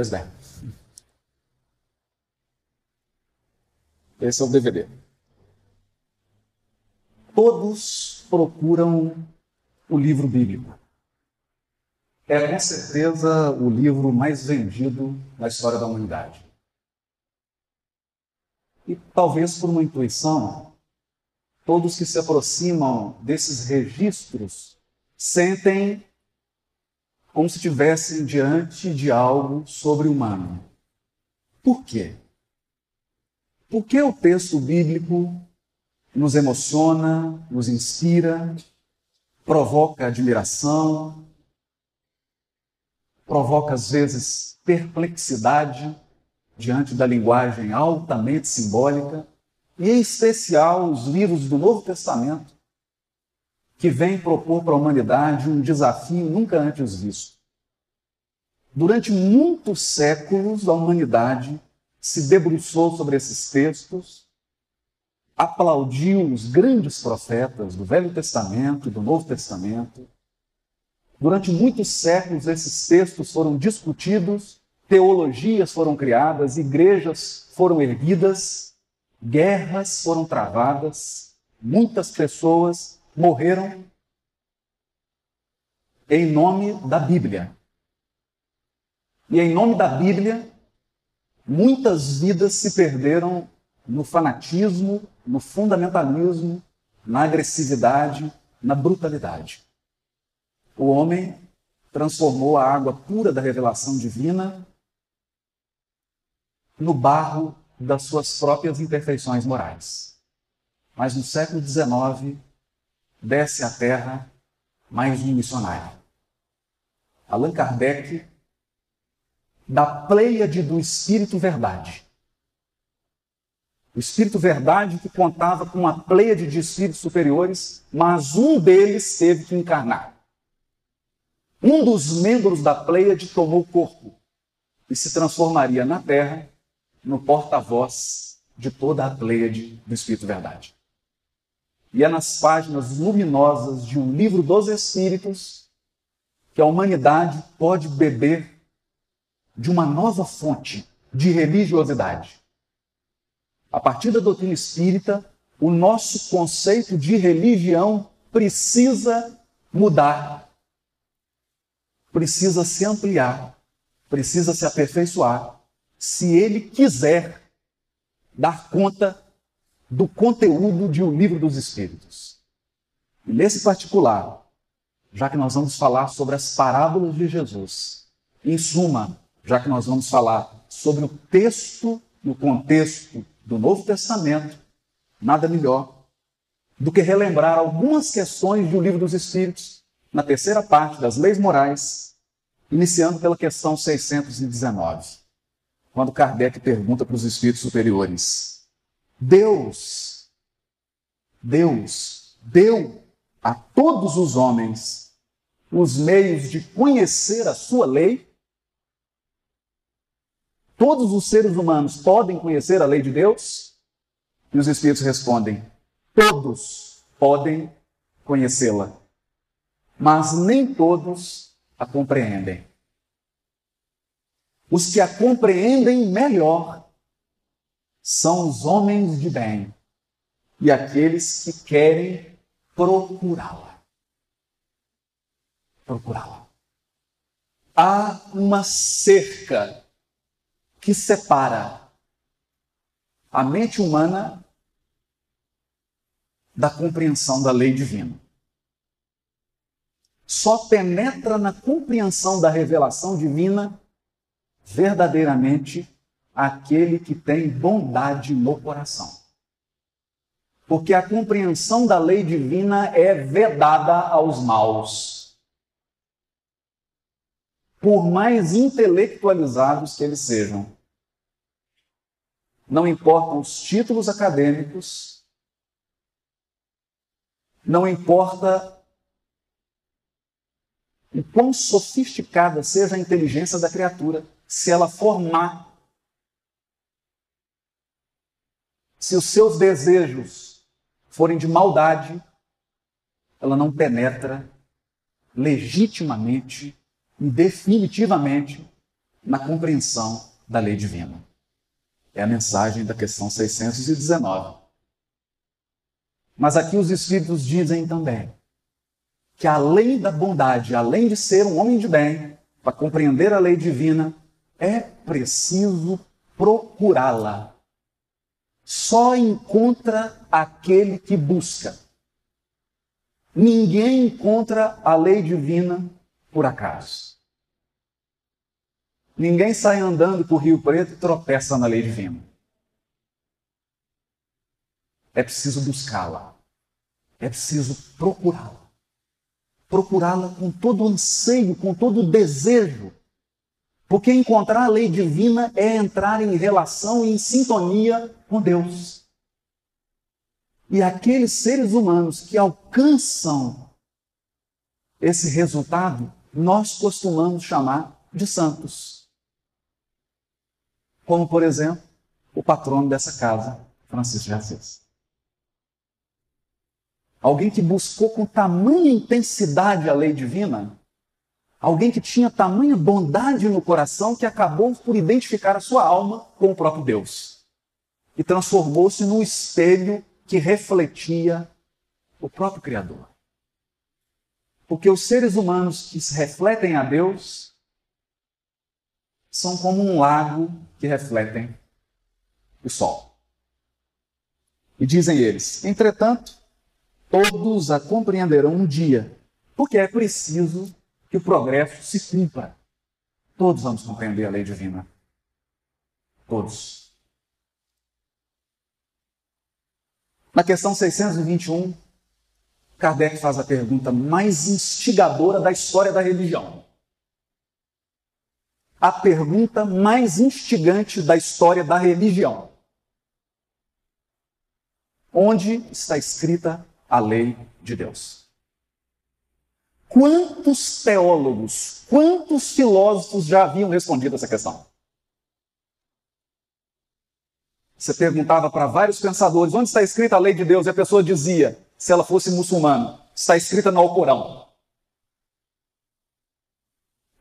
Pois bem. Esse é o DVD. Todos procuram o livro bíblico. É com certeza o livro mais vendido na história da humanidade. E talvez por uma intuição, todos que se aproximam desses registros sentem como se estivessem diante de algo sobre-humano. Por quê? Por que o texto bíblico nos emociona, nos inspira, provoca admiração, provoca às vezes perplexidade diante da linguagem altamente simbólica, e em especial os livros do Novo Testamento, que vêm propor para a humanidade um desafio nunca antes visto. Durante muitos séculos, a humanidade se debruçou sobre esses textos, aplaudiu os grandes profetas do Velho Testamento e do Novo Testamento. Durante muitos séculos, esses textos foram discutidos, teologias foram criadas, igrejas foram erguidas, guerras foram travadas, muitas pessoas morreram em nome da Bíblia. E em nome da Bíblia, Muitas vidas se perderam no fanatismo, no fundamentalismo, na agressividade, na brutalidade. O homem transformou a água pura da revelação divina no barro das suas próprias imperfeições morais. Mas no século XIX, desce à Terra mais um missionário. Allan Kardec da Pleiade do Espírito Verdade. O Espírito Verdade que contava com uma pleiade de espíritos superiores, mas um deles teve que encarnar. Um dos membros da pleiade tomou corpo e se transformaria na Terra no porta-voz de toda a pleiade do Espírito Verdade. E é nas páginas luminosas de um livro dos Espíritos que a humanidade pode beber de uma nova fonte de religiosidade. A partir da doutrina espírita, o nosso conceito de religião precisa mudar, precisa se ampliar, precisa se aperfeiçoar, se ele quiser dar conta do conteúdo de O Livro dos Espíritos. E nesse particular, já que nós vamos falar sobre as parábolas de Jesus, em suma, já que nós vamos falar sobre o texto no contexto do Novo Testamento, nada melhor do que relembrar algumas questões do Livro dos Espíritos, na terceira parte das leis morais, iniciando pela questão 619, quando Kardec pergunta para os espíritos superiores: Deus, Deus deu a todos os homens os meios de conhecer a sua lei? Todos os seres humanos podem conhecer a lei de Deus? E os Espíritos respondem: todos podem conhecê-la, mas nem todos a compreendem. Os que a compreendem melhor são os homens de bem e aqueles que querem procurá-la. Procurá-la. Há uma cerca que separa a mente humana da compreensão da lei divina. Só penetra na compreensão da revelação divina verdadeiramente aquele que tem bondade no coração. Porque a compreensão da lei divina é vedada aos maus por mais intelectualizados que eles sejam. Não importam os títulos acadêmicos, não importa o quão sofisticada seja a inteligência da criatura, se ela formar, se os seus desejos forem de maldade, ela não penetra legitimamente e definitivamente na compreensão da lei divina. É a mensagem da questão 619. Mas aqui os Espíritos dizem também que além da bondade, além de ser um homem de bem, para compreender a lei divina, é preciso procurá-la. Só encontra aquele que busca. Ninguém encontra a lei divina por acaso. Ninguém sai andando por Rio Preto e tropeça na lei divina. É preciso buscá-la. É preciso procurá-la. Procurá-la com todo o anseio, com todo o desejo. Porque encontrar a lei divina é entrar em relação e em sintonia com Deus. E aqueles seres humanos que alcançam esse resultado, nós costumamos chamar de santos. Como, por exemplo, o patrono dessa casa, Francisco de Assis. Alguém que buscou com tamanha intensidade a lei divina, alguém que tinha tamanha bondade no coração que acabou por identificar a sua alma com o próprio Deus e transformou-se num espelho que refletia o próprio Criador. Porque os seres humanos que se refletem a Deus são como um lago que refletem o sol. E dizem eles: entretanto, todos a compreenderão um dia, porque é preciso que o progresso se cumpra. Todos vamos compreender a lei divina. Todos. Na questão 621, Kardec faz a pergunta mais instigadora da história da religião. A pergunta mais instigante da história da religião. Onde está escrita a lei de Deus? Quantos teólogos, quantos filósofos já haviam respondido essa questão? Você perguntava para vários pensadores onde está escrita a lei de Deus e a pessoa dizia, se ela fosse muçulmana, está escrita no Alcorão.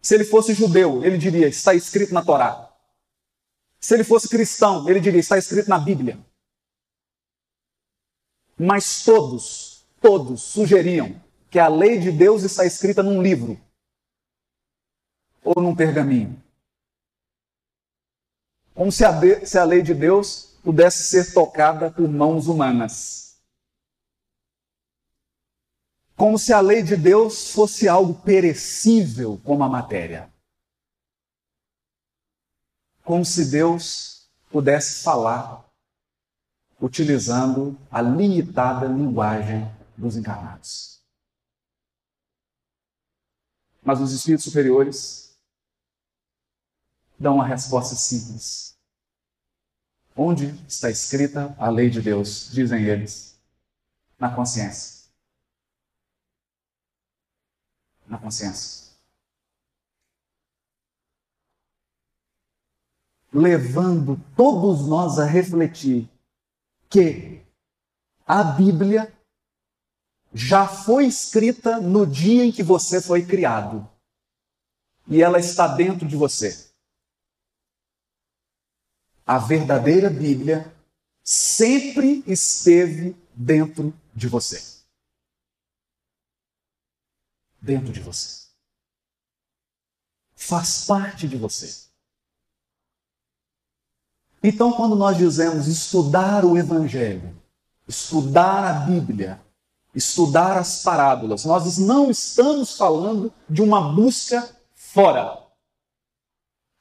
Se ele fosse judeu, ele diria, está escrito na Torá. Se ele fosse cristão, ele diria, está escrito na Bíblia. Mas todos, todos sugeriam que a lei de Deus está escrita num livro ou num pergaminho. Como se a, de, se a lei de Deus pudesse ser tocada por mãos humanas. Como se a lei de Deus fosse algo perecível como a matéria. Como se Deus pudesse falar utilizando a limitada linguagem dos encarnados. Mas os espíritos superiores dão uma resposta simples. Onde está escrita a lei de Deus? Dizem eles. Na consciência. Na consciência. Levando todos nós a refletir que a Bíblia já foi escrita no dia em que você foi criado. E ela está dentro de você a verdadeira Bíblia sempre esteve dentro de você. Dentro de você. Faz parte de você. Então, quando nós dizemos estudar o Evangelho, estudar a Bíblia, estudar as parábolas, nós não estamos falando de uma busca fora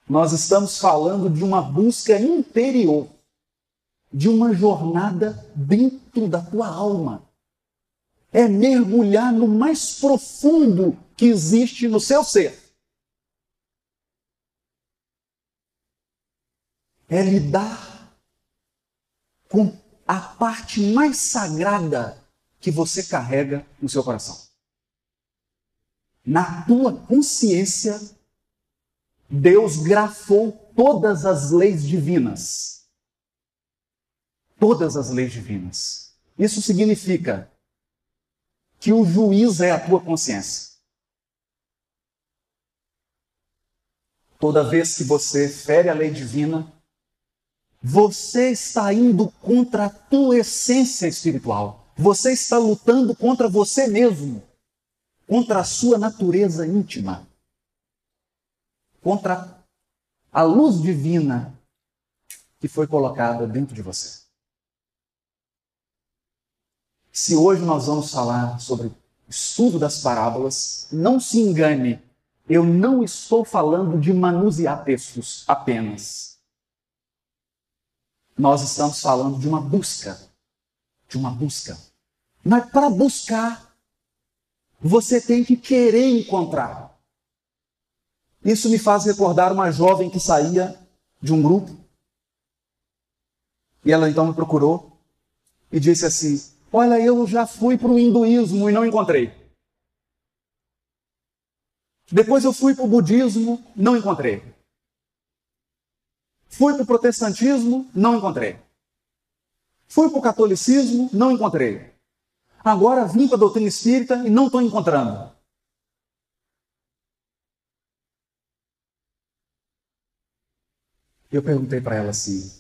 nós estamos falando de uma busca interior, de uma jornada dentro da tua alma. É mergulhar no mais profundo que existe no seu ser. É lidar com a parte mais sagrada que você carrega no seu coração. Na tua consciência Deus grafou todas as leis divinas. Todas as leis divinas. Isso significa que o juiz é a tua consciência. Toda vez que você fere a lei divina, você está indo contra a tua essência espiritual. Você está lutando contra você mesmo, contra a sua natureza íntima, contra a luz divina que foi colocada dentro de você. Se hoje nós vamos falar sobre estudo das parábolas, não se engane, eu não estou falando de manusear textos apenas. Nós estamos falando de uma busca, de uma busca. Mas para buscar, você tem que querer encontrar. Isso me faz recordar uma jovem que saía de um grupo. E ela então me procurou e disse assim: Olha, eu já fui para o hinduísmo e não encontrei. Depois eu fui para o budismo, não encontrei. Fui para o protestantismo, não encontrei. Fui para o catolicismo, não encontrei. Agora vim para a doutrina espírita e não estou encontrando. Eu perguntei para ela assim: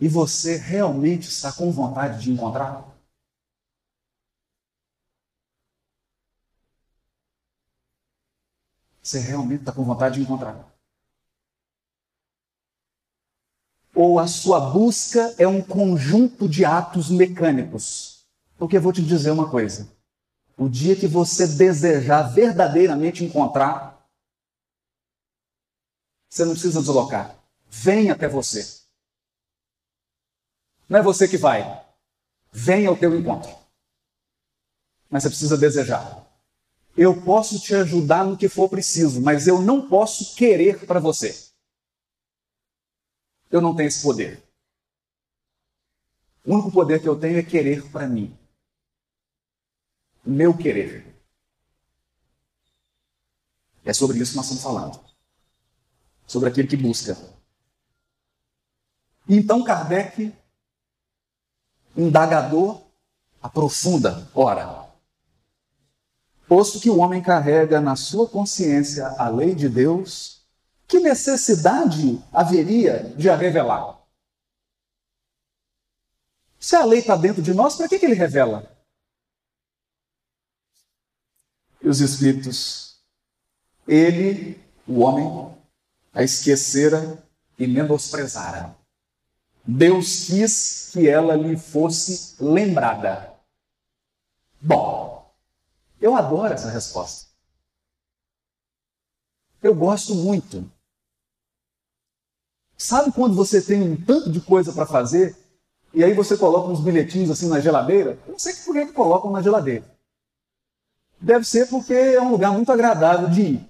E você realmente está com vontade de encontrar? Você realmente está com vontade de encontrar? Ou a sua busca é um conjunto de atos mecânicos? Porque eu vou te dizer uma coisa: o dia que você desejar verdadeiramente encontrar, você não precisa deslocar. Vem até você. Não é você que vai. Vem ao teu encontro. Mas você precisa desejar. Eu posso te ajudar no que for preciso, mas eu não posso querer para você. Eu não tenho esse poder. O único poder que eu tenho é querer para mim. O meu querer. É sobre isso que nós estamos falando sobre aquele que busca. Então Kardec, indagador, aprofunda, ora, posto que o homem carrega na sua consciência a lei de Deus, que necessidade haveria de a revelar? Se a lei está dentro de nós, para que, que ele revela? E os Espíritos, ele, o homem, a esquecera e menosprezara. Deus quis que ela lhe fosse lembrada. Bom, eu adoro essa resposta. Eu gosto muito. Sabe quando você tem um tanto de coisa para fazer e aí você coloca uns bilhetinhos assim na geladeira? Eu não sei por que colocam na geladeira. Deve ser porque é um lugar muito agradável de ir.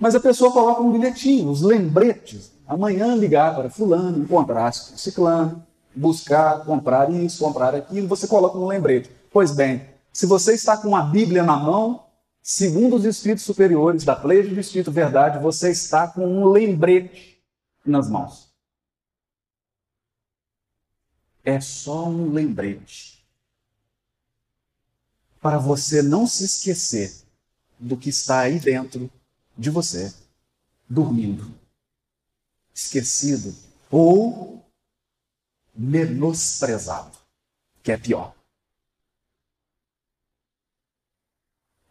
Mas a pessoa coloca um bilhetinho, os lembretes. Amanhã ligar para fulano, encontrar ciclano, buscar, comprar isso, comprar aquilo, você coloca um lembrete. Pois bem, se você está com a Bíblia na mão, segundo os espíritos superiores da Pleja do Espírito Verdade, você está com um lembrete nas mãos. É só um lembrete. Para você não se esquecer do que está aí dentro de você, dormindo, esquecido ou menosprezado, que é pior.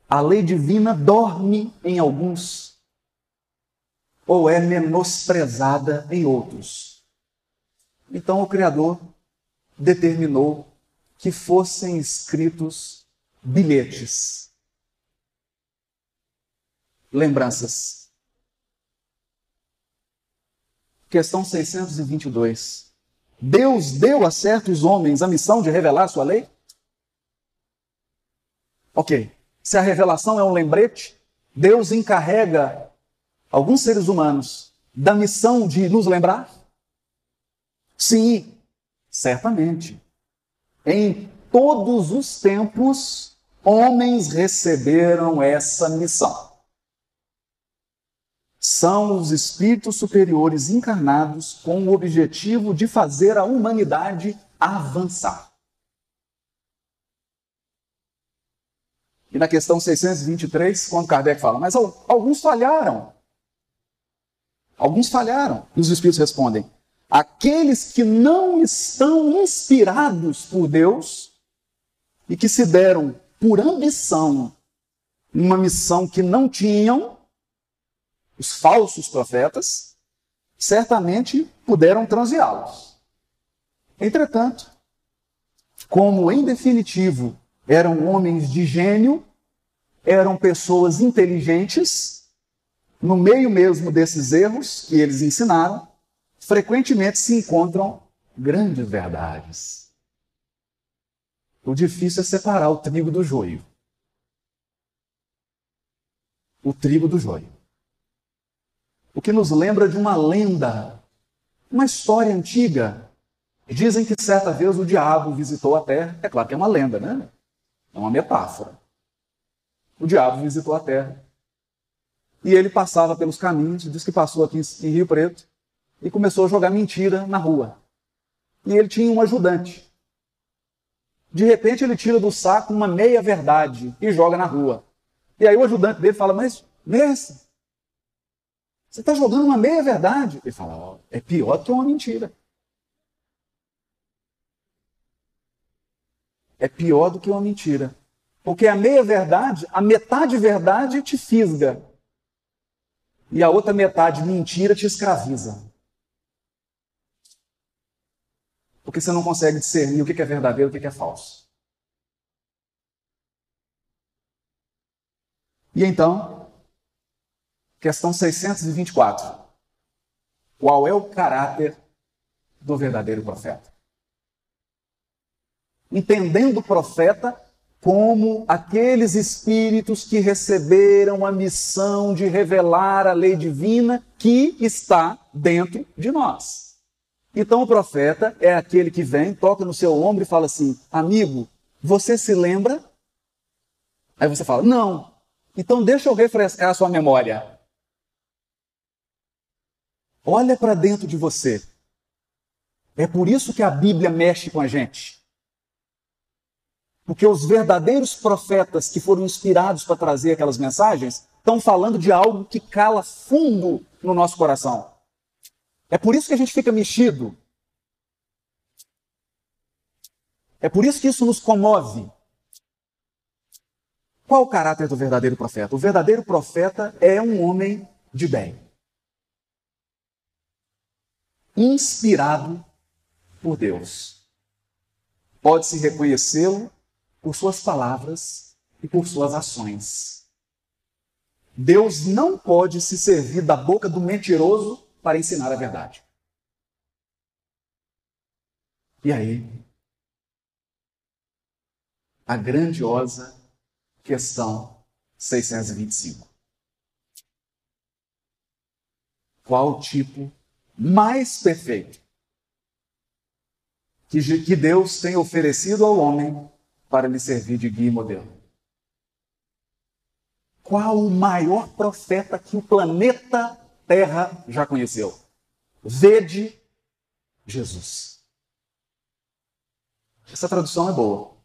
A lei divina dorme em alguns ou é menosprezada em outros. Então o Criador determinou que fossem escritos bilhetes lembranças. Questão 622. Deus deu a certos homens a missão de revelar sua lei? Ok. Se a revelação é um lembrete, Deus encarrega alguns seres humanos da missão de nos lembrar? Sim, certamente. Em todos os tempos, homens receberam essa missão são os espíritos superiores encarnados com o objetivo de fazer a humanidade avançar. E na questão 623, quando Kardec fala, mas alguns falharam. Alguns falharam. E os Espíritos respondem: aqueles que não estão inspirados por Deus e que se deram por ambição uma missão que não tinham, os falsos profetas, certamente puderam transeá-los. Entretanto, como em definitivo eram homens de gênio, eram pessoas inteligentes, no meio mesmo desses erros que eles ensinaram, frequentemente se encontram grandes verdades. O difícil é separar o trigo do joio. O trigo do joio. O que nos lembra de uma lenda, uma história antiga. Dizem que certa vez o diabo visitou a terra. É claro que é uma lenda, né? É uma metáfora. O diabo visitou a terra. E ele passava pelos caminhos, diz que passou aqui em Rio Preto, e começou a jogar mentira na rua. E ele tinha um ajudante. De repente ele tira do saco uma meia verdade e joga na rua. E aí o ajudante dele fala: Mas, mestre, você está jogando uma meia verdade? Ele fala: oh, É pior do que uma mentira. É pior do que uma mentira. Porque a meia verdade, a metade verdade te fisga. E a outra metade mentira te escraviza. Porque você não consegue discernir o que é verdadeiro e o que é falso. E então, questão 624. Qual é o caráter do verdadeiro profeta? Entendendo o profeta como aqueles espíritos que receberam a missão de revelar a lei divina que está dentro de nós. Então o profeta é aquele que vem, toca no seu ombro e fala assim: Amigo, você se lembra? Aí você fala: Não. Então deixa eu refrescar a sua memória. Olha para dentro de você. É por isso que a Bíblia mexe com a gente. Porque os verdadeiros profetas que foram inspirados para trazer aquelas mensagens estão falando de algo que cala fundo no nosso coração. É por isso que a gente fica mexido. É por isso que isso nos comove. Qual o caráter do verdadeiro profeta? O verdadeiro profeta é um homem de bem. Inspirado por Deus. Pode-se reconhecê-lo por suas palavras e por suas ações. Deus não pode se servir da boca do mentiroso para ensinar a verdade. E aí, a grandiosa questão 625. Qual tipo mais perfeito que Deus tem oferecido ao homem para lhe servir de guia e modelo? Qual o maior profeta que o planeta terra já conheceu. Vede Jesus. Essa tradução é boa.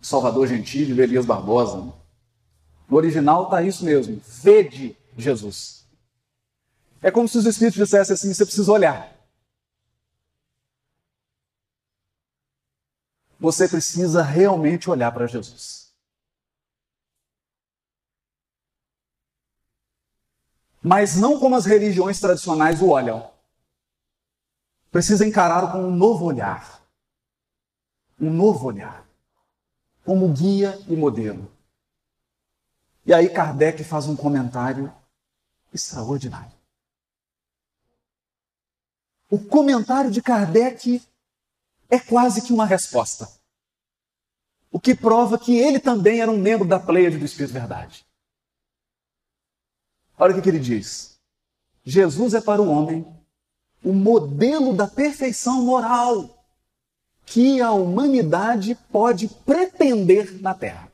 Salvador Gentil, Elias Barbosa. No original está isso mesmo. Vede Jesus. É como se os Espíritos dissessem assim: você precisa olhar. Você precisa realmente olhar para Jesus. mas não como as religiões tradicionais o olham. Precisa encará-lo com um novo olhar. Um novo olhar. Como guia e modelo. E aí Kardec faz um comentário extraordinário. O comentário de Kardec é quase que uma resposta. O que prova que ele também era um membro da Pleiade do Espírito Verdade. Olha o que, ele diz. Jesus é para o homem o modelo da perfeição moral que a humanidade pode pretender na Terra.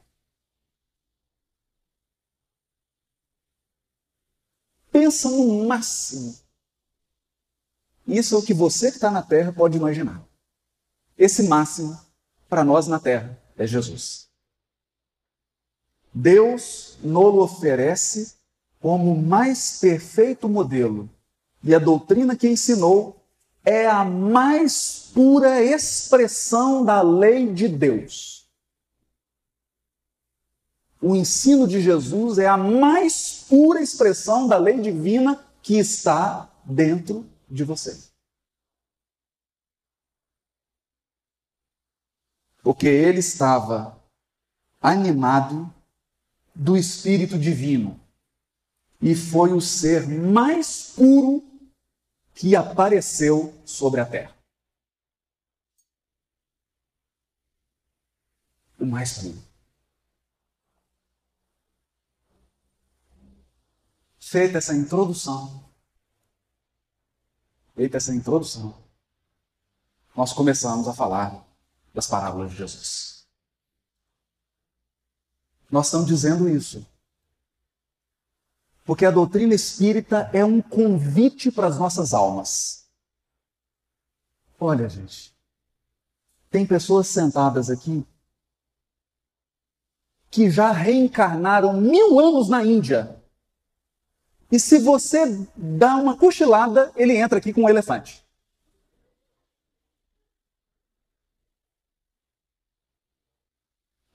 Pensa no máximo. Isso é o que você que está na Terra pode imaginar. Esse máximo, para nós na Terra, é Jesus. Deus nolo oferece como o mais perfeito modelo, e a doutrina que ensinou é a mais pura expressão da lei de Deus. O ensino de Jesus é a mais pura expressão da lei divina que está dentro de você. Porque ele estava animado do Espírito Divino e foi o ser mais puro que apareceu sobre a terra. O mais puro. Feita essa introdução, feita essa introdução, nós começamos a falar das parábolas de Jesus. Nós estamos dizendo isso. Porque a doutrina espírita é um convite para as nossas almas. Olha, gente, tem pessoas sentadas aqui que já reencarnaram mil anos na Índia. E se você dá uma cochilada, ele entra aqui com um elefante.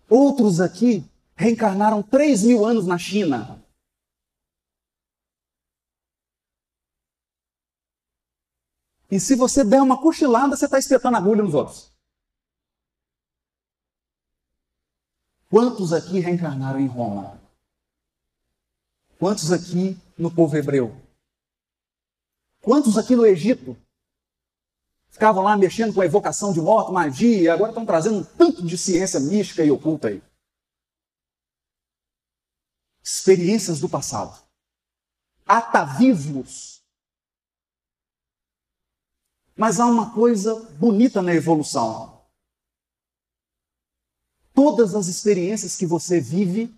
Outros aqui reencarnaram 3 mil anos na China. E se você der uma cochilada, você está espetando agulha nos outros. Quantos aqui reencarnaram em Roma? Quantos aqui no povo hebreu? Quantos aqui no Egito? Ficavam lá mexendo com a evocação de morte, magia, agora estão trazendo um tanto de ciência mística e oculta aí. Experiências do passado. Atavismos. Mas há uma coisa bonita na evolução. Todas as experiências que você vive,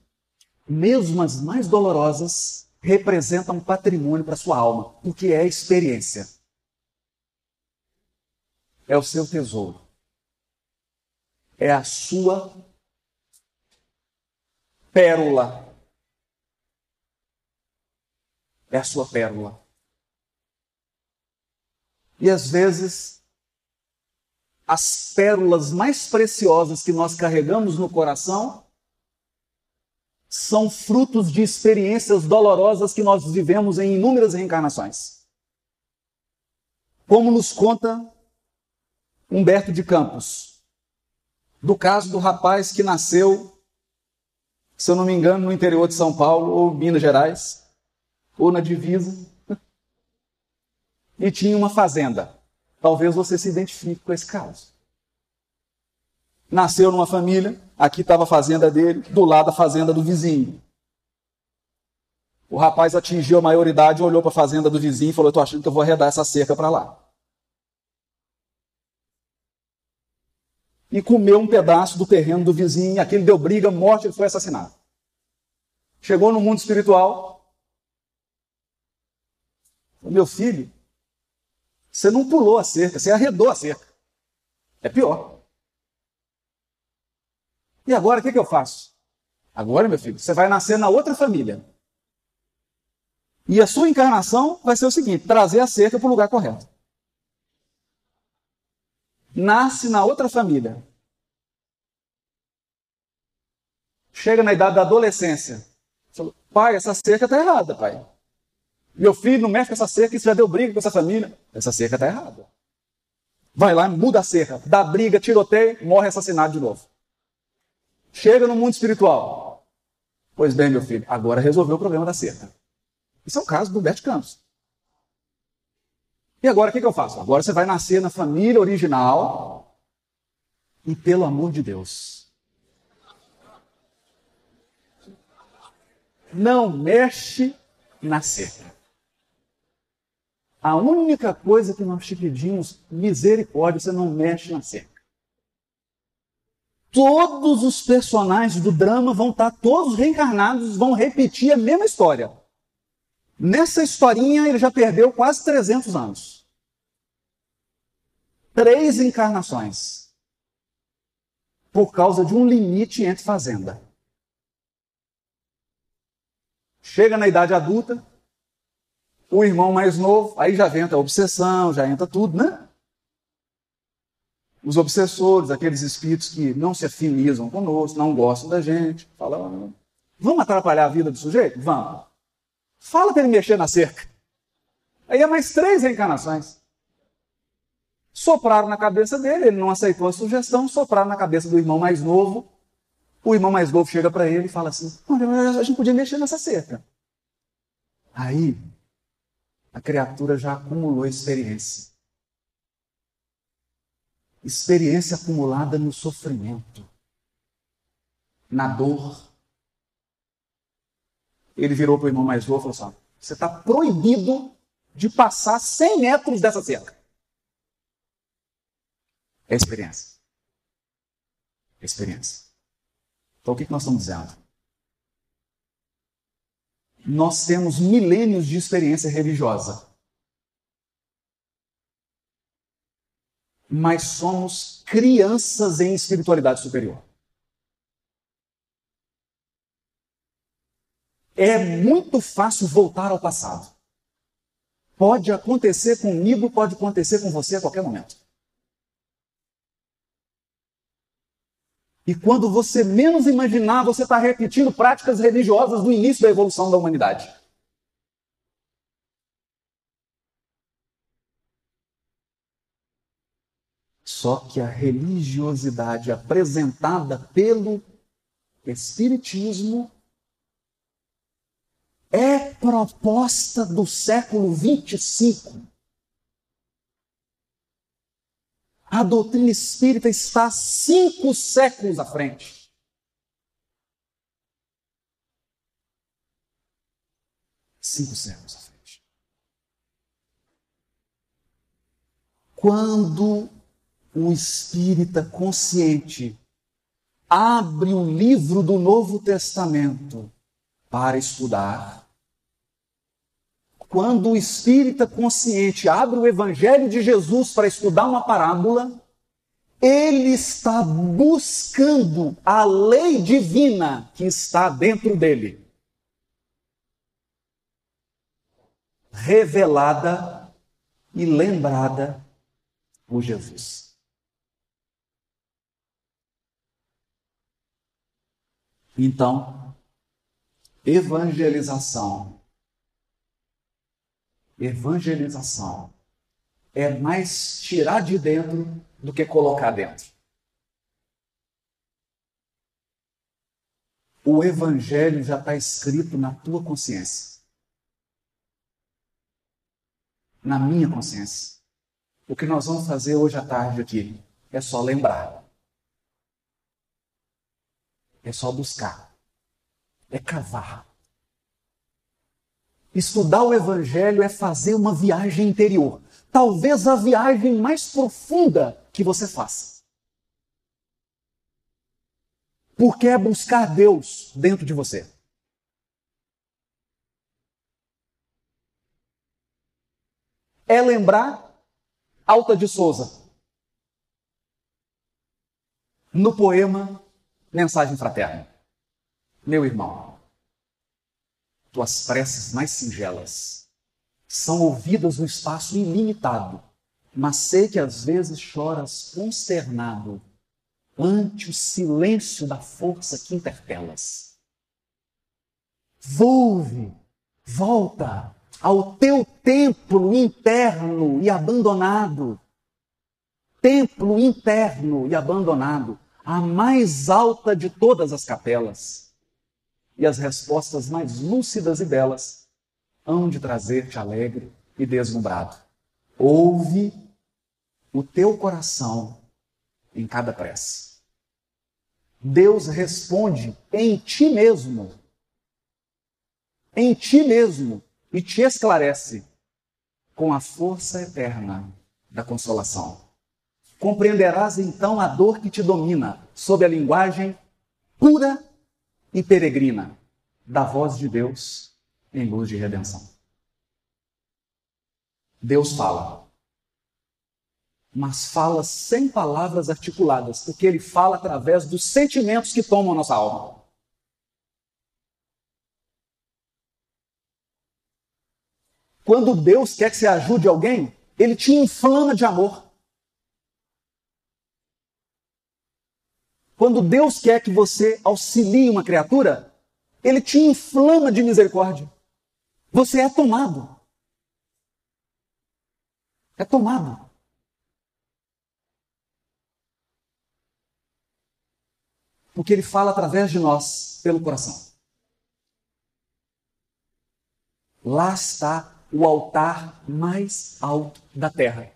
mesmo as mais dolorosas, representam patrimônio para sua alma, porque é experiência é o seu tesouro. É a sua pérola. É a sua pérola. E às vezes, as pérolas mais preciosas que nós carregamos no coração são frutos de experiências dolorosas que nós vivemos em inúmeras reencarnações. Como nos conta Humberto de Campos, do caso do rapaz que nasceu, se eu não me engano, no interior de São Paulo ou Minas Gerais, ou na divisa, e tinha uma fazenda. Talvez você se identifique com esse caso. Nasceu numa família, aqui estava a fazenda dele, do lado a fazenda do vizinho. O rapaz atingiu a maioridade, olhou para a fazenda do vizinho e falou: Estou achando que eu vou arredar essa cerca para lá. e comeu um pedaço do terreno do vizinho. Aquele deu briga, morte, ele foi assassinado. Chegou no mundo espiritual. Meu filho, você não pulou a cerca, você arredou a cerca. É pior. E agora o que, que eu faço? Agora, meu filho, você vai nascer na outra família. E a sua encarnação vai ser o seguinte: trazer a cerca para o lugar correto nasce na outra família. Chega na idade da adolescência. Fala, pai, essa cerca está errada, pai. Meu filho não mexe com essa cerca, isso já deu briga com essa família. Essa cerca está errada. Vai lá, muda a cerca, dá briga, tiroteio, morre assassinado de novo. Chega no mundo espiritual. Pois bem, meu filho, agora resolveu o problema da cerca. Isso é o caso do Bert Campos. E agora o que, que eu faço? Agora você vai nascer na família original e pelo amor de Deus. Não mexe na cerca. A única coisa que nós te pedimos, misericórdia, você não mexe na cerca. Todos os personagens do drama vão estar todos reencarnados, vão repetir a mesma história. Nessa historinha ele já perdeu quase 300 anos três encarnações por causa de um limite entre fazenda. Chega na idade adulta, o irmão mais novo, aí já entra a obsessão, já entra tudo, né? Os obsessores, aqueles espíritos que não se afinizam conosco, não gostam da gente, falam, vamos atrapalhar a vida do sujeito? Vamos. Fala para ele mexer na cerca. Aí é mais três reencarnações. Sopraram na cabeça dele, ele não aceitou a sugestão, sopraram na cabeça do irmão mais novo. O irmão mais novo chega para ele e fala assim: Olha, a gente podia mexer nessa cerca. Aí, a criatura já acumulou experiência. Experiência acumulada no sofrimento, na dor. Ele virou para o irmão mais novo e falou assim: Você está proibido de passar 100 metros dessa cerca. É experiência. É experiência. Então o que nós estamos dizendo? Nós temos milênios de experiência religiosa. Mas somos crianças em espiritualidade superior. É muito fácil voltar ao passado. Pode acontecer comigo, pode acontecer com você a qualquer momento. E quando você menos imaginar, você está repetindo práticas religiosas do início da evolução da humanidade. Só que a religiosidade apresentada pelo Espiritismo é proposta do século 25 A doutrina espírita está cinco séculos à frente. Cinco séculos à frente. Quando o espírita consciente abre o livro do Novo Testamento para estudar, quando o espírita consciente abre o Evangelho de Jesus para estudar uma parábola, ele está buscando a lei divina que está dentro dele. Revelada e lembrada por Jesus. Então, evangelização evangelização é mais tirar de dentro do que colocar dentro. O evangelho já está escrito na tua consciência. Na minha consciência. O que nós vamos fazer hoje à tarde aqui é só lembrar. É só buscar. É cavar. Estudar o Evangelho é fazer uma viagem interior. Talvez a viagem mais profunda que você faça. Porque é buscar Deus dentro de você. É lembrar Alta de Souza. No poema Mensagem Fraterna. Meu irmão, tuas preces mais singelas são ouvidas no espaço ilimitado, mas sei que às vezes choras consternado ante o silêncio da força que interpelas. Volve, volta ao teu templo interno e abandonado. Templo interno e abandonado, a mais alta de todas as capelas e as respostas mais lúcidas e belas hão de trazer-te alegre e deslumbrado. Ouve o teu coração em cada prece. Deus responde em ti mesmo, em ti mesmo, e te esclarece com a força eterna da consolação. Compreenderás então a dor que te domina sob a linguagem pura e peregrina da voz de Deus em luz de redenção. Deus fala, mas fala sem palavras articuladas, porque ele fala através dos sentimentos que tomam a nossa alma. Quando Deus quer que você ajude alguém, ele te inflama de amor. Quando Deus quer que você auxilie uma criatura, ele te inflama de misericórdia. Você é tomado. É tomado. Porque ele fala através de nós, pelo coração. Lá está o altar mais alto da terra.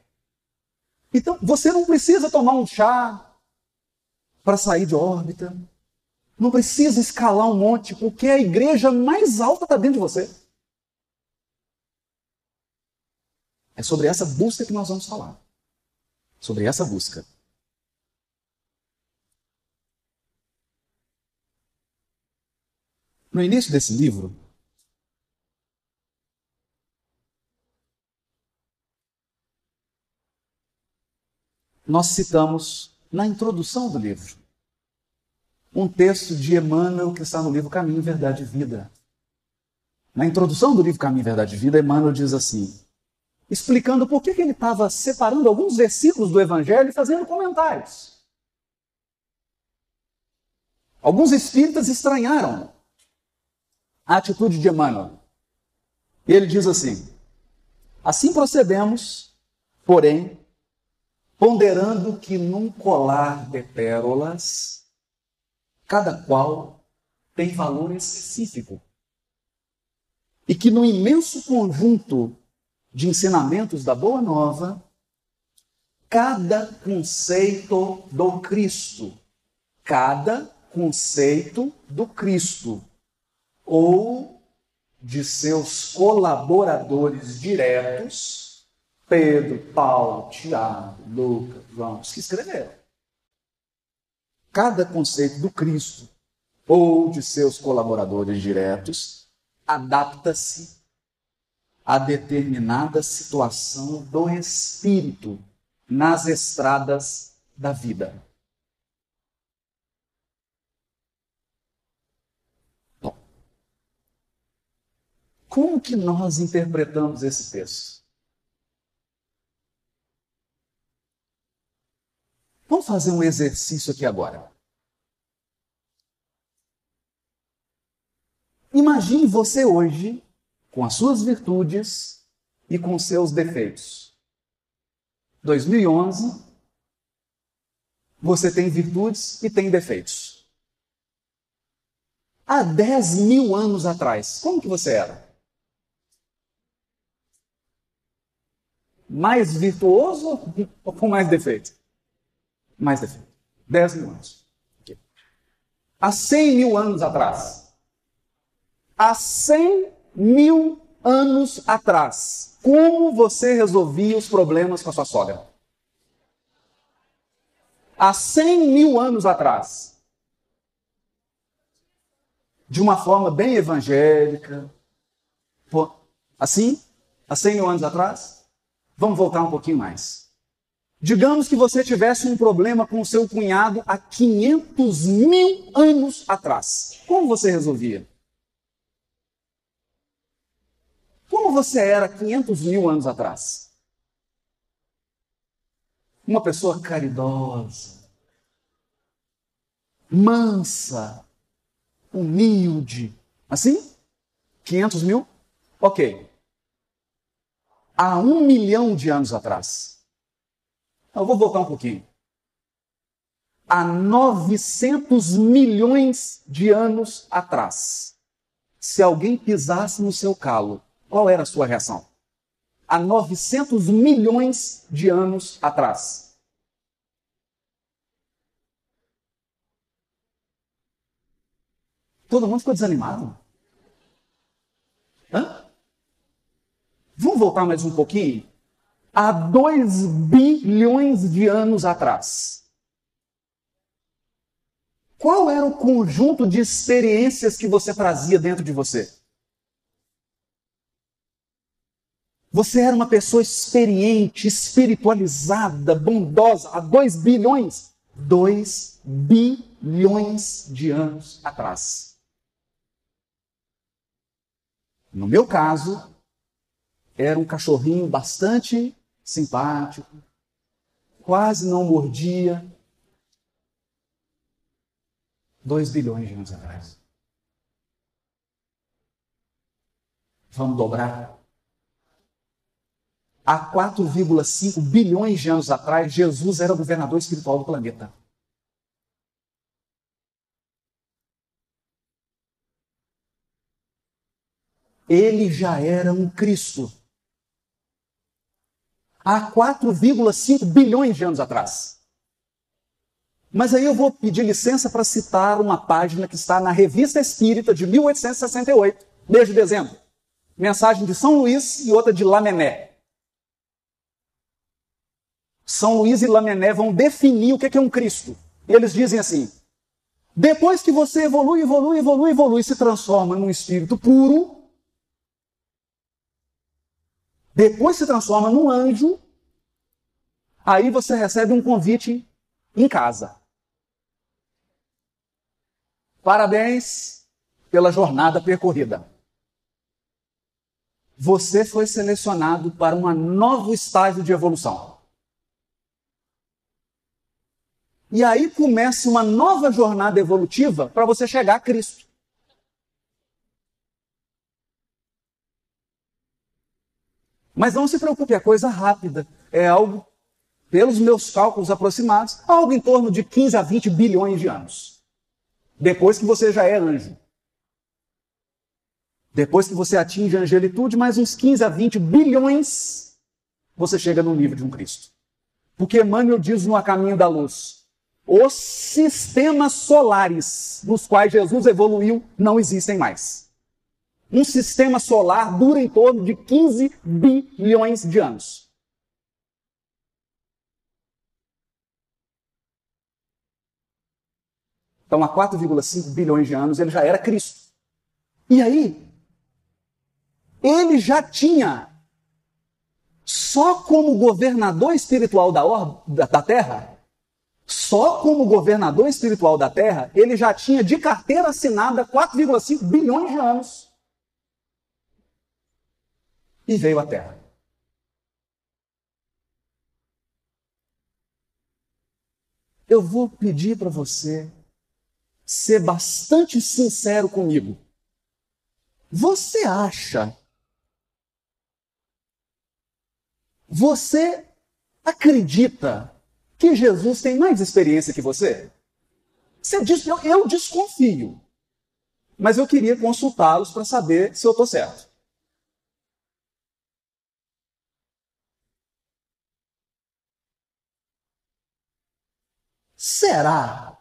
Então, você não precisa tomar um chá para sair de órbita. Não precisa escalar um monte, porque a igreja mais alta está dentro de você. É sobre essa busca que nós vamos falar. Sobre essa busca. No início desse livro, nós citamos na introdução do livro um texto de Emmanuel que está no livro Caminho, Verdade e Vida. Na introdução do livro Caminho, Verdade e Vida, Emmanuel diz assim: explicando por que, que ele estava separando alguns versículos do Evangelho e fazendo comentários. Alguns espíritas estranharam a atitude de Emmanuel. Ele diz assim: Assim procedemos, porém, ponderando que num colar de pérolas, cada qual tem valor específico. E que no imenso conjunto de ensinamentos da Boa Nova, cada conceito do Cristo, cada conceito do Cristo, ou de seus colaboradores diretos, Pedro, Paulo, Tiago, Lucas, João, os que escreveram. Cada conceito do Cristo ou de seus colaboradores diretos adapta-se a determinada situação do espírito nas estradas da vida. Bom, como que nós interpretamos esse texto? Vamos fazer um exercício aqui agora. Imagine você hoje com as suas virtudes e com seus defeitos. 2011, você tem virtudes e tem defeitos. Há 10 mil anos atrás, como que você era? Mais virtuoso ou com mais defeitos? Mais defeito. 10 mil anos. Há 100 mil anos atrás. Há 100 mil anos atrás, como você resolvia os problemas com a sua sogra? Há 100 mil anos atrás, de uma forma bem evangélica, assim, há 100 mil anos atrás, vamos voltar um pouquinho mais. Digamos que você tivesse um problema com o seu cunhado há 500 mil anos atrás. Como você resolvia? Como você era 500 mil anos atrás? Uma pessoa caridosa, mansa, humilde. Assim? 500 mil? Ok. Há um milhão de anos atrás. Eu vou voltar um pouquinho. Há 900 milhões de anos atrás, se alguém pisasse no seu calo, qual era a sua reação? Há 900 milhões de anos atrás. Todo mundo ficou desanimado. Hã? Vamos voltar mais um pouquinho? Há 2 bilhões de anos atrás. Qual era o conjunto de experiências que você trazia dentro de você? Você era uma pessoa experiente, espiritualizada, bondosa há dois bilhões, dois bilhões de anos atrás. No meu caso, era um cachorrinho bastante simpático, quase não mordia. Dois bilhões de anos atrás. Vamos dobrar. Há 4,5 bilhões de anos atrás, Jesus era o governador espiritual do planeta. Ele já era um Cristo. Há 4,5 bilhões de anos atrás. Mas aí eu vou pedir licença para citar uma página que está na Revista Espírita de 1868, mês de dezembro. Mensagem de São Luís e outra de Lamennais. São Luís e Lamennais vão definir o que é um Cristo. E eles dizem assim: depois que você evolui, evolui, evolui, evolui, se transforma num espírito puro, depois se transforma num anjo, aí você recebe um convite em casa. Parabéns pela jornada percorrida. Você foi selecionado para um novo estágio de evolução. E aí começa uma nova jornada evolutiva para você chegar a Cristo. Mas não se preocupe, é coisa rápida. É algo, pelos meus cálculos aproximados, algo em torno de 15 a 20 bilhões de anos. Depois que você já é anjo. Depois que você atinge a angelitude, mais uns 15 a 20 bilhões, você chega no nível de um Cristo. Porque Emmanuel diz no A Caminho da Luz: os sistemas solares nos quais Jesus evoluiu não existem mais. Um sistema solar dura em torno de 15 bilhões de anos. Então, há 4,5 bilhões de anos, ele já era Cristo. E aí, ele já tinha, só como governador espiritual da, da Terra, só como governador espiritual da Terra, ele já tinha de carteira assinada 4,5 bilhões de anos e veio à Terra. Eu vou pedir para você ser bastante sincero comigo. Você acha? Você acredita que Jesus tem mais experiência que você? Você diz, eu, eu desconfio. Mas eu queria consultá-los para saber se eu estou certo. Será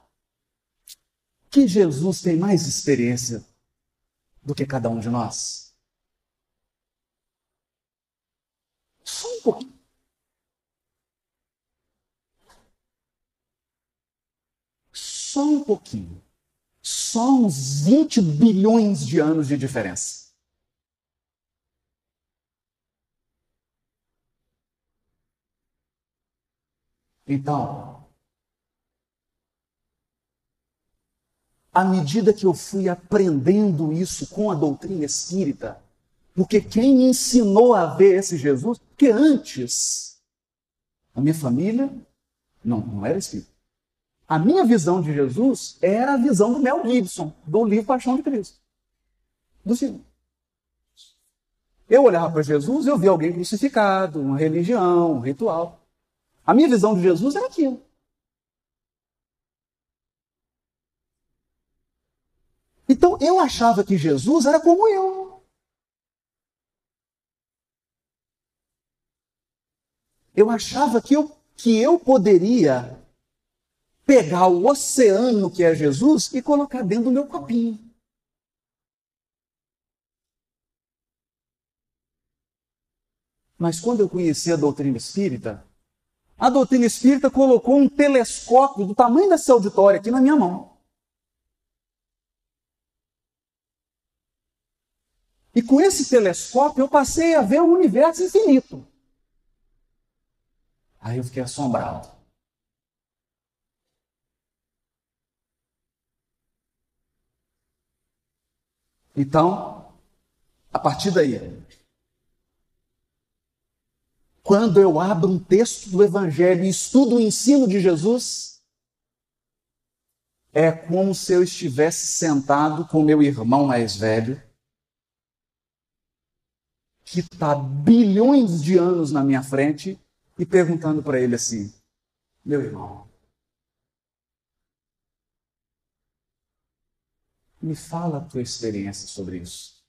que Jesus tem mais experiência do que cada um de nós? Só um pouquinho. Só um pouquinho. Só uns 20 bilhões de anos de diferença. Então, à medida que eu fui aprendendo isso com a doutrina espírita, porque quem me ensinou a ver esse Jesus, que antes a minha família não, não era espírita. A minha visão de Jesus era a visão do Mel Gibson, do livro Paixão de Cristo. Do filme. Eu olhava para Jesus eu via alguém crucificado, uma religião, um ritual. A minha visão de Jesus era aquilo. Eu achava que Jesus era como eu. Eu achava que eu, que eu poderia pegar o oceano que é Jesus e colocar dentro do meu copinho. Mas quando eu conheci a doutrina espírita, a doutrina espírita colocou um telescópio do tamanho desse auditório aqui na minha mão. E com esse telescópio eu passei a ver o universo infinito. Aí eu fiquei assombrado. Então, a partir daí, quando eu abro um texto do Evangelho e estudo o ensino de Jesus, é como se eu estivesse sentado com meu irmão mais velho, que está bilhões de anos na minha frente, e perguntando para ele assim: meu irmão, me fala a tua experiência sobre isso.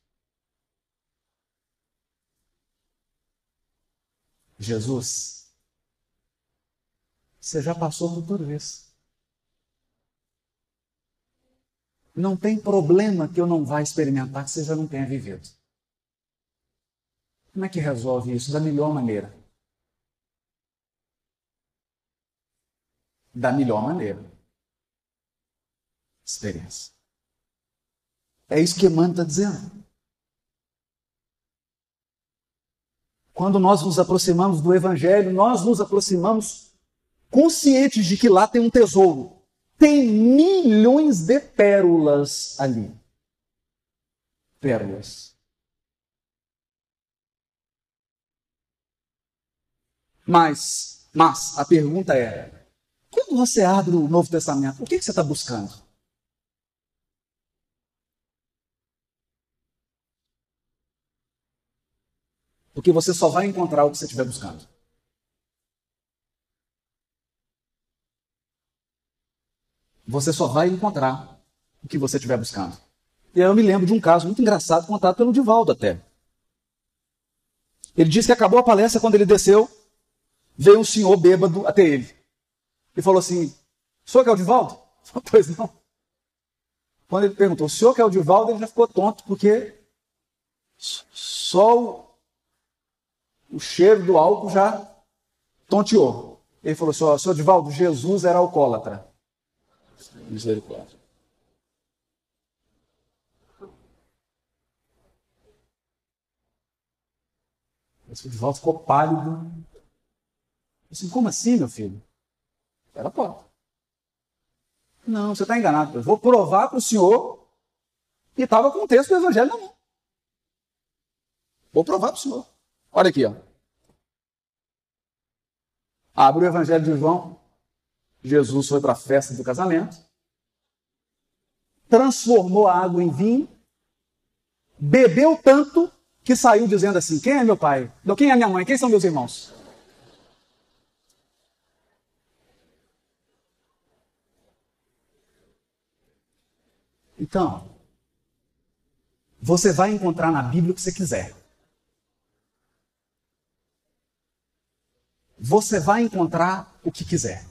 Jesus, você já passou por tudo isso. Não tem problema que eu não vá experimentar que você já não tenha vivido. Como é que resolve isso da melhor maneira? Da melhor maneira. Experiência. É isso que Emmanuel está dizendo. Quando nós nos aproximamos do Evangelho, nós nos aproximamos conscientes de que lá tem um tesouro. Tem milhões de pérolas ali. Pérolas. Mas, mas a pergunta é: quando você abre o Novo Testamento, o que, que você está buscando? Porque você só vai encontrar o que você estiver buscando. Você só vai encontrar o que você estiver buscando. E aí eu me lembro de um caso muito engraçado contado pelo Divaldo até. Ele disse que acabou a palestra quando ele desceu, veio um senhor bêbado até ele. E falou assim: O senhor que é o Divaldo? Pois não. Quando ele perguntou, o senhor que é o Divaldo, ele já ficou tonto, porque só o cheiro do álcool já tonteou. Ele falou assim: ó, senhor Divaldo, Jesus era alcoólatra. Misericórdia. O senhor Divaldo ficou pálido. Assim, como assim, meu filho? Era pode. Não, você está enganado. Eu vou provar para o senhor e estava com o texto do Evangelho na mão. Vou provar para o senhor. Olha aqui, ó. Abre o Evangelho de João. Jesus foi para a festa do casamento, transformou a água em vinho, bebeu tanto que saiu dizendo assim: Quem é meu pai? Quem é minha mãe? Quem são meus irmãos? Então, você vai encontrar na Bíblia o que você quiser. você vai encontrar o que quiser.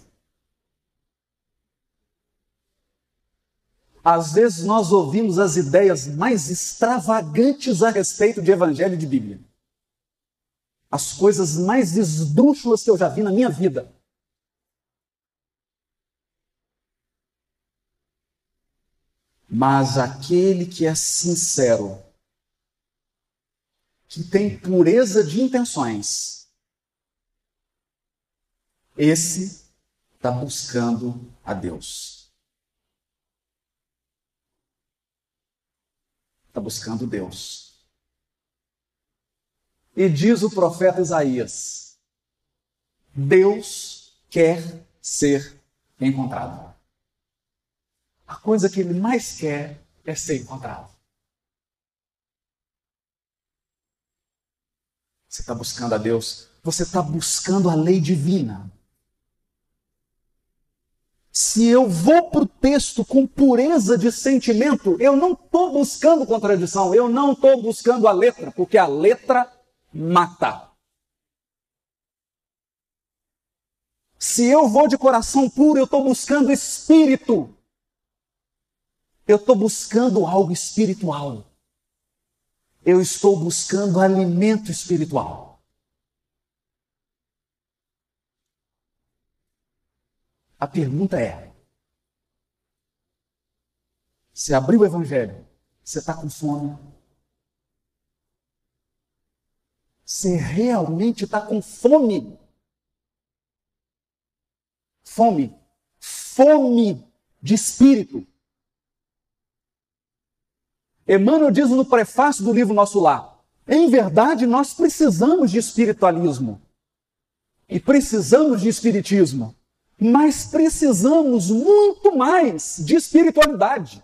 Às vezes nós ouvimos as ideias mais extravagantes a respeito de Evangelho e de Bíblia. As coisas mais esdrúxulas que eu já vi na minha vida. Mas aquele que é sincero, que tem pureza de intenções, esse está buscando a Deus. Está buscando Deus. E diz o profeta Isaías: Deus quer ser encontrado. A coisa que ele mais quer é ser encontrado. Você está buscando a Deus, você está buscando a lei divina se eu vou para o texto com pureza de sentimento, eu não estou buscando contradição, eu não estou buscando a letra, porque a letra mata. Se eu vou de coração puro, eu estou buscando espírito. Eu estou buscando algo espiritual. Eu estou buscando alimento espiritual. A pergunta é: você abriu o Evangelho, você está com fome? Você realmente está com fome? Fome. Fome de espírito. Emmanuel diz no prefácio do livro Nosso Lar: em verdade, nós precisamos de espiritualismo. e precisamos de espiritismo, mas precisamos muito mais de espiritualidade.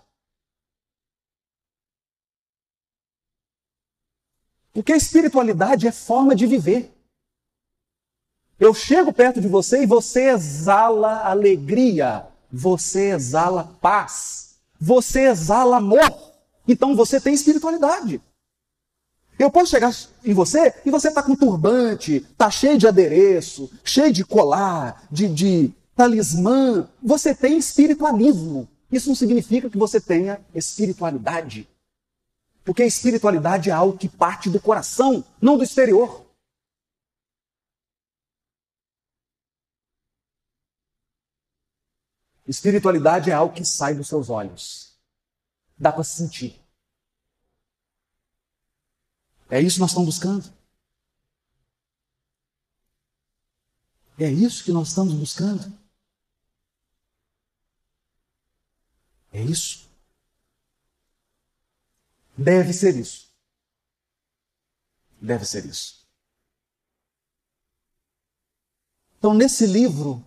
Porque a espiritualidade é forma de viver. Eu chego perto de você e você exala alegria, você exala paz, você exala amor. Então você tem espiritualidade. Eu posso chegar em você e você está com turbante, está cheio de adereço, cheio de colar, de, de talismã. Você tem espiritualismo. Isso não significa que você tenha espiritualidade. Porque a espiritualidade é algo que parte do coração, não do exterior. Espiritualidade é algo que sai dos seus olhos. Dá para sentir. É isso que nós estamos buscando. É isso que nós estamos buscando. É isso. Deve ser isso. Deve ser isso. Então, nesse livro,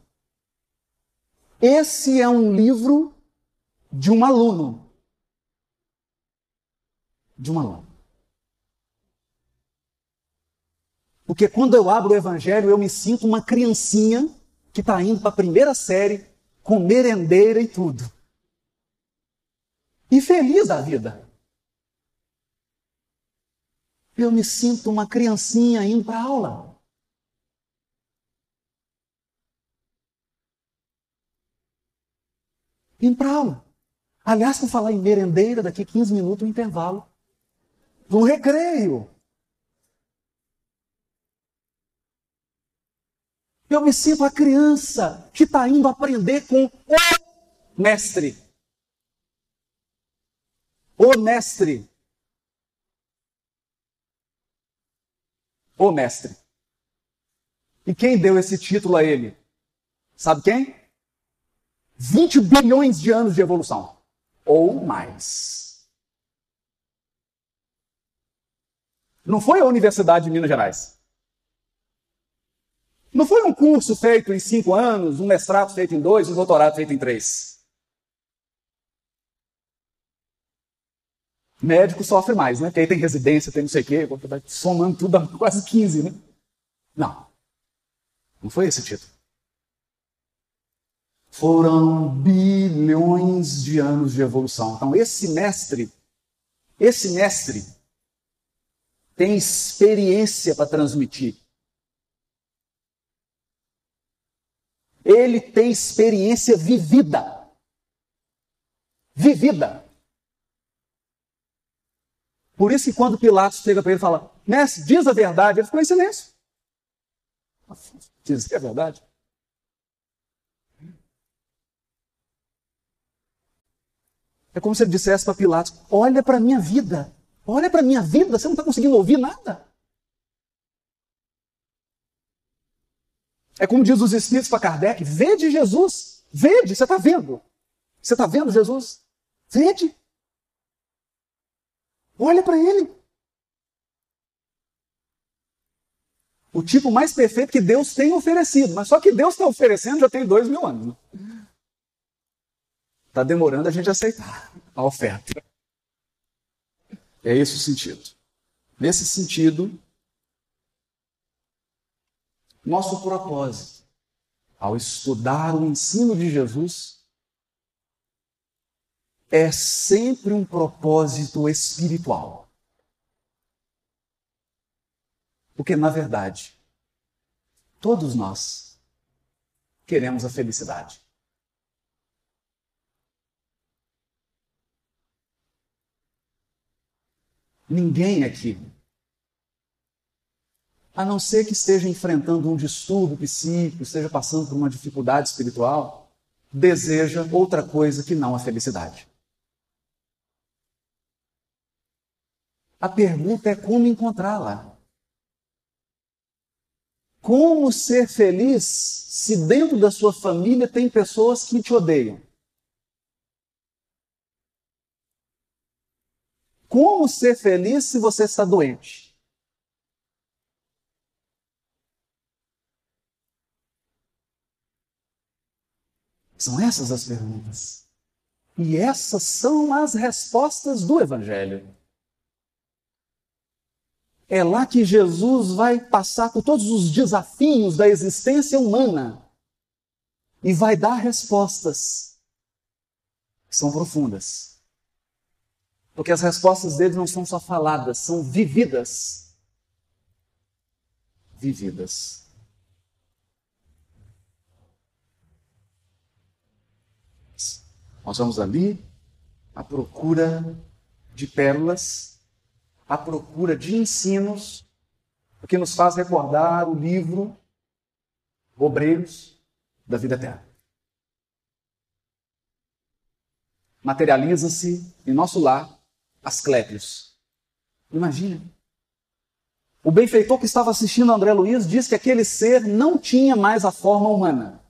esse é um livro de um aluno. De um aluno. Porque quando eu abro o Evangelho, eu me sinto uma criancinha que está indo para a primeira série, com merendeira e tudo. E feliz da vida. Eu me sinto uma criancinha indo para aula. Indo para aula. Aliás, por falar em merendeira, daqui 15 minutos, um intervalo. Um recreio. Eu me sinto a criança que está indo aprender com o mestre. O mestre. O mestre. E quem deu esse título a ele? Sabe quem? 20 bilhões de anos de evolução. Ou mais. Não foi a Universidade de Minas Gerais. Não foi um curso feito em cinco anos, um mestrado feito em dois, um doutorado feito em três. Médico sofre mais, né? Porque aí tem residência, tem não sei o quê, somando tudo dá quase 15, né? Não. Não foi esse título. Foram bilhões de anos de evolução. Então, esse mestre, esse mestre, tem experiência para transmitir. ele tem experiência vivida. Vivida. Por isso que quando Pilatos chega para ele e fala, mestre, diz a verdade, ele ficou em silêncio. Diz que é verdade. É como se ele dissesse para Pilatos: Olha para a minha vida, olha para a minha vida, você não está conseguindo ouvir nada. É como diz os Espíritos para Kardec: vede Jesus, vede, você está vendo. Você está vendo Jesus? Vede. Olha para ele. O tipo mais perfeito que Deus tem oferecido. Mas só que Deus está oferecendo já tem dois mil anos. Está demorando a gente aceitar a oferta. É esse o sentido. Nesse sentido, nosso propósito ao estudar o ensino de Jesus é sempre um propósito espiritual. Porque, na verdade, todos nós queremos a felicidade. Ninguém aqui a não ser que esteja enfrentando um distúrbio psíquico, esteja passando por uma dificuldade espiritual, deseja outra coisa que não a felicidade. A pergunta é como encontrá-la. Como ser feliz se dentro da sua família tem pessoas que te odeiam? Como ser feliz se você está doente? São essas as perguntas. E essas são as respostas do Evangelho. É lá que Jesus vai passar por todos os desafios da existência humana e vai dar respostas que são profundas porque as respostas dele não são só faladas, são vividas. Vividas. Nós vamos ali à procura de pérolas, à procura de ensinos, o que nos faz recordar o livro Obreiros da Vida Eterna. Materializa-se em nosso lar Asclépios. Imagina. O benfeitor que estava assistindo André Luiz diz que aquele ser não tinha mais a forma humana.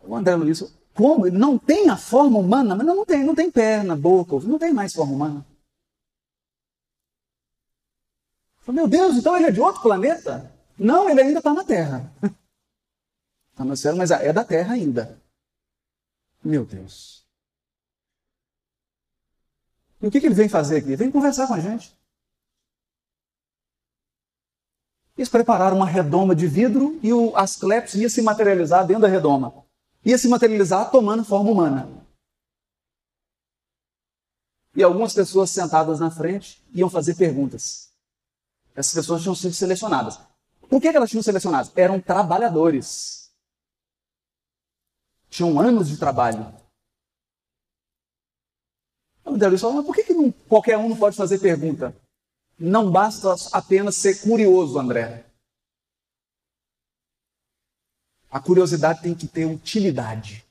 O André Luiz, como? Ele não tem a forma humana? Mas não, não tem, não tem perna, boca, não tem mais forma humana. Meu Deus, então ele é de outro planeta? Não, ele ainda está na Terra. Está no céu, mas é da Terra ainda. Meu Deus. E o que, que ele vem fazer aqui? Ele vem conversar com a gente. Eles prepararam uma redoma de vidro e o Asclepios ia se materializar dentro da redoma ia se materializar tomando forma humana. E algumas pessoas sentadas na frente iam fazer perguntas. Essas pessoas tinham sido selecionadas. Por que elas tinham selecionadas? Eram trabalhadores. Tinham anos de trabalho. Falou, mas por que, que não, qualquer um não pode fazer pergunta? Não basta apenas ser curioso, André. A curiosidade tem que ter utilidade.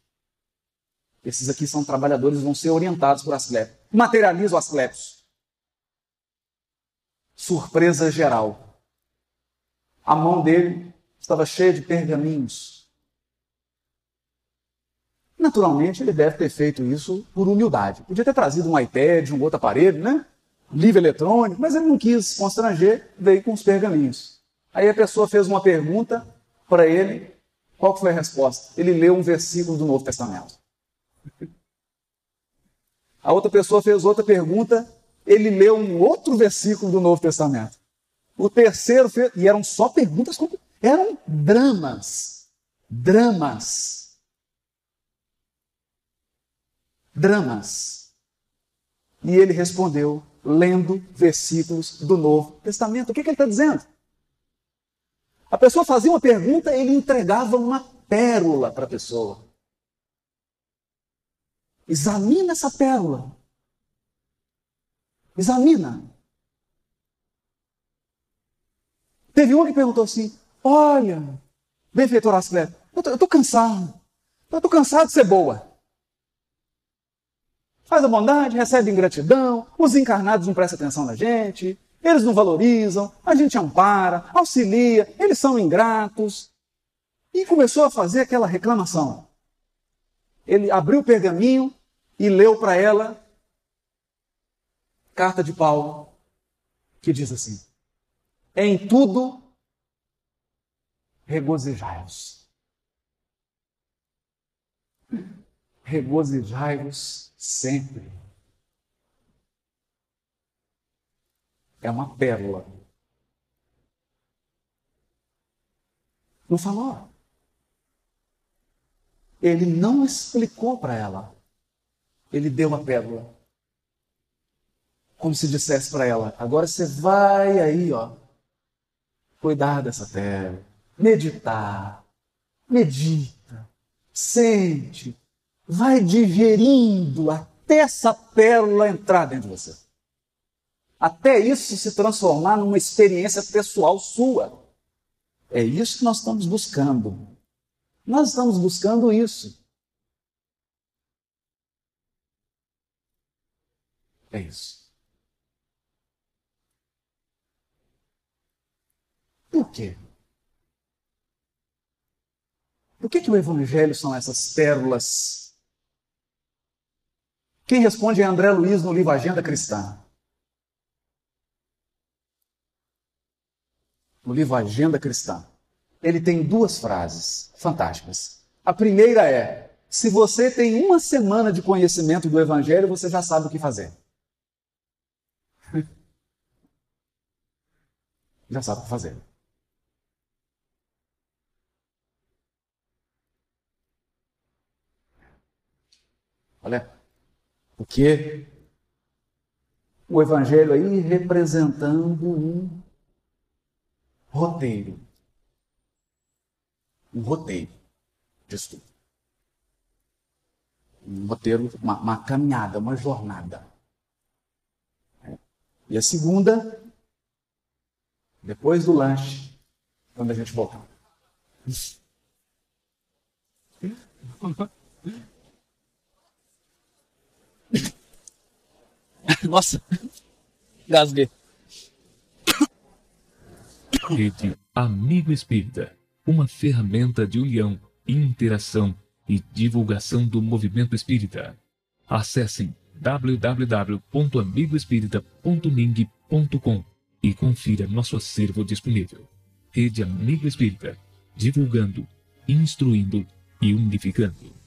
Esses aqui são trabalhadores, vão ser orientados por Asclepios. Materializa o Asclepios. Surpresa geral. A mão dele estava cheia de pergaminhos. Naturalmente, ele deve ter feito isso por humildade. Podia ter trazido um iPad, um outro aparelho, né? livro eletrônico, mas ele não quis constranger, veio com os pergaminhos. Aí a pessoa fez uma pergunta para ele, qual foi a resposta? Ele leu um versículo do Novo Testamento. A outra pessoa fez outra pergunta, ele leu um outro versículo do Novo Testamento. O terceiro fez, e eram só perguntas, eram dramas. Dramas. Dramas. E ele respondeu, lendo versículos do Novo Testamento. O que, que ele está dizendo? A pessoa fazia uma pergunta, ele entregava uma pérola para a pessoa. Examina essa pérola. Examina. Teve um que perguntou assim: Olha, benfeitor Ascleto, eu estou cansado. Eu estou cansado de ser boa. Faz a bondade, recebe ingratidão, os encarnados não prestam atenção na gente, eles não valorizam, a gente ampara, auxilia, eles são ingratos. E começou a fazer aquela reclamação. Ele abriu o pergaminho e leu para ela carta de Paulo, que diz assim: Em tudo regozijai-vos. Regozijai-vos sempre. É uma pérola. Não falou. Ele não explicou para ela. Ele deu uma pérola. Como se dissesse para ela: agora você vai aí, ó, cuidar dessa pérola, meditar, medita, sente, vai digerindo até essa pérola entrar dentro de você até isso se transformar numa experiência pessoal sua. É isso que nós estamos buscando. Nós estamos buscando isso. É isso. Por quê? Por que, que o Evangelho são essas pérolas? Quem responde é André Luiz no livro Agenda Cristã. no livro Agenda Cristã. ele tem duas frases fantásticas. A primeira é: se você tem uma semana de conhecimento do Evangelho, você já sabe o que fazer. já sabe o que fazer. Olha, porque o Evangelho aí representando um roteiro. Um roteiro de estudo. Um roteiro, uma, uma caminhada, uma jornada. E a segunda, depois do lanche, quando a gente voltar. Nossa, gasguei. Rede Amigo Espírita, uma ferramenta de união, interação e divulgação do movimento espírita. Acessem www.amigoespírita.ning.com e confira nosso acervo disponível. Rede Amigo Espírita, divulgando, instruindo e unificando.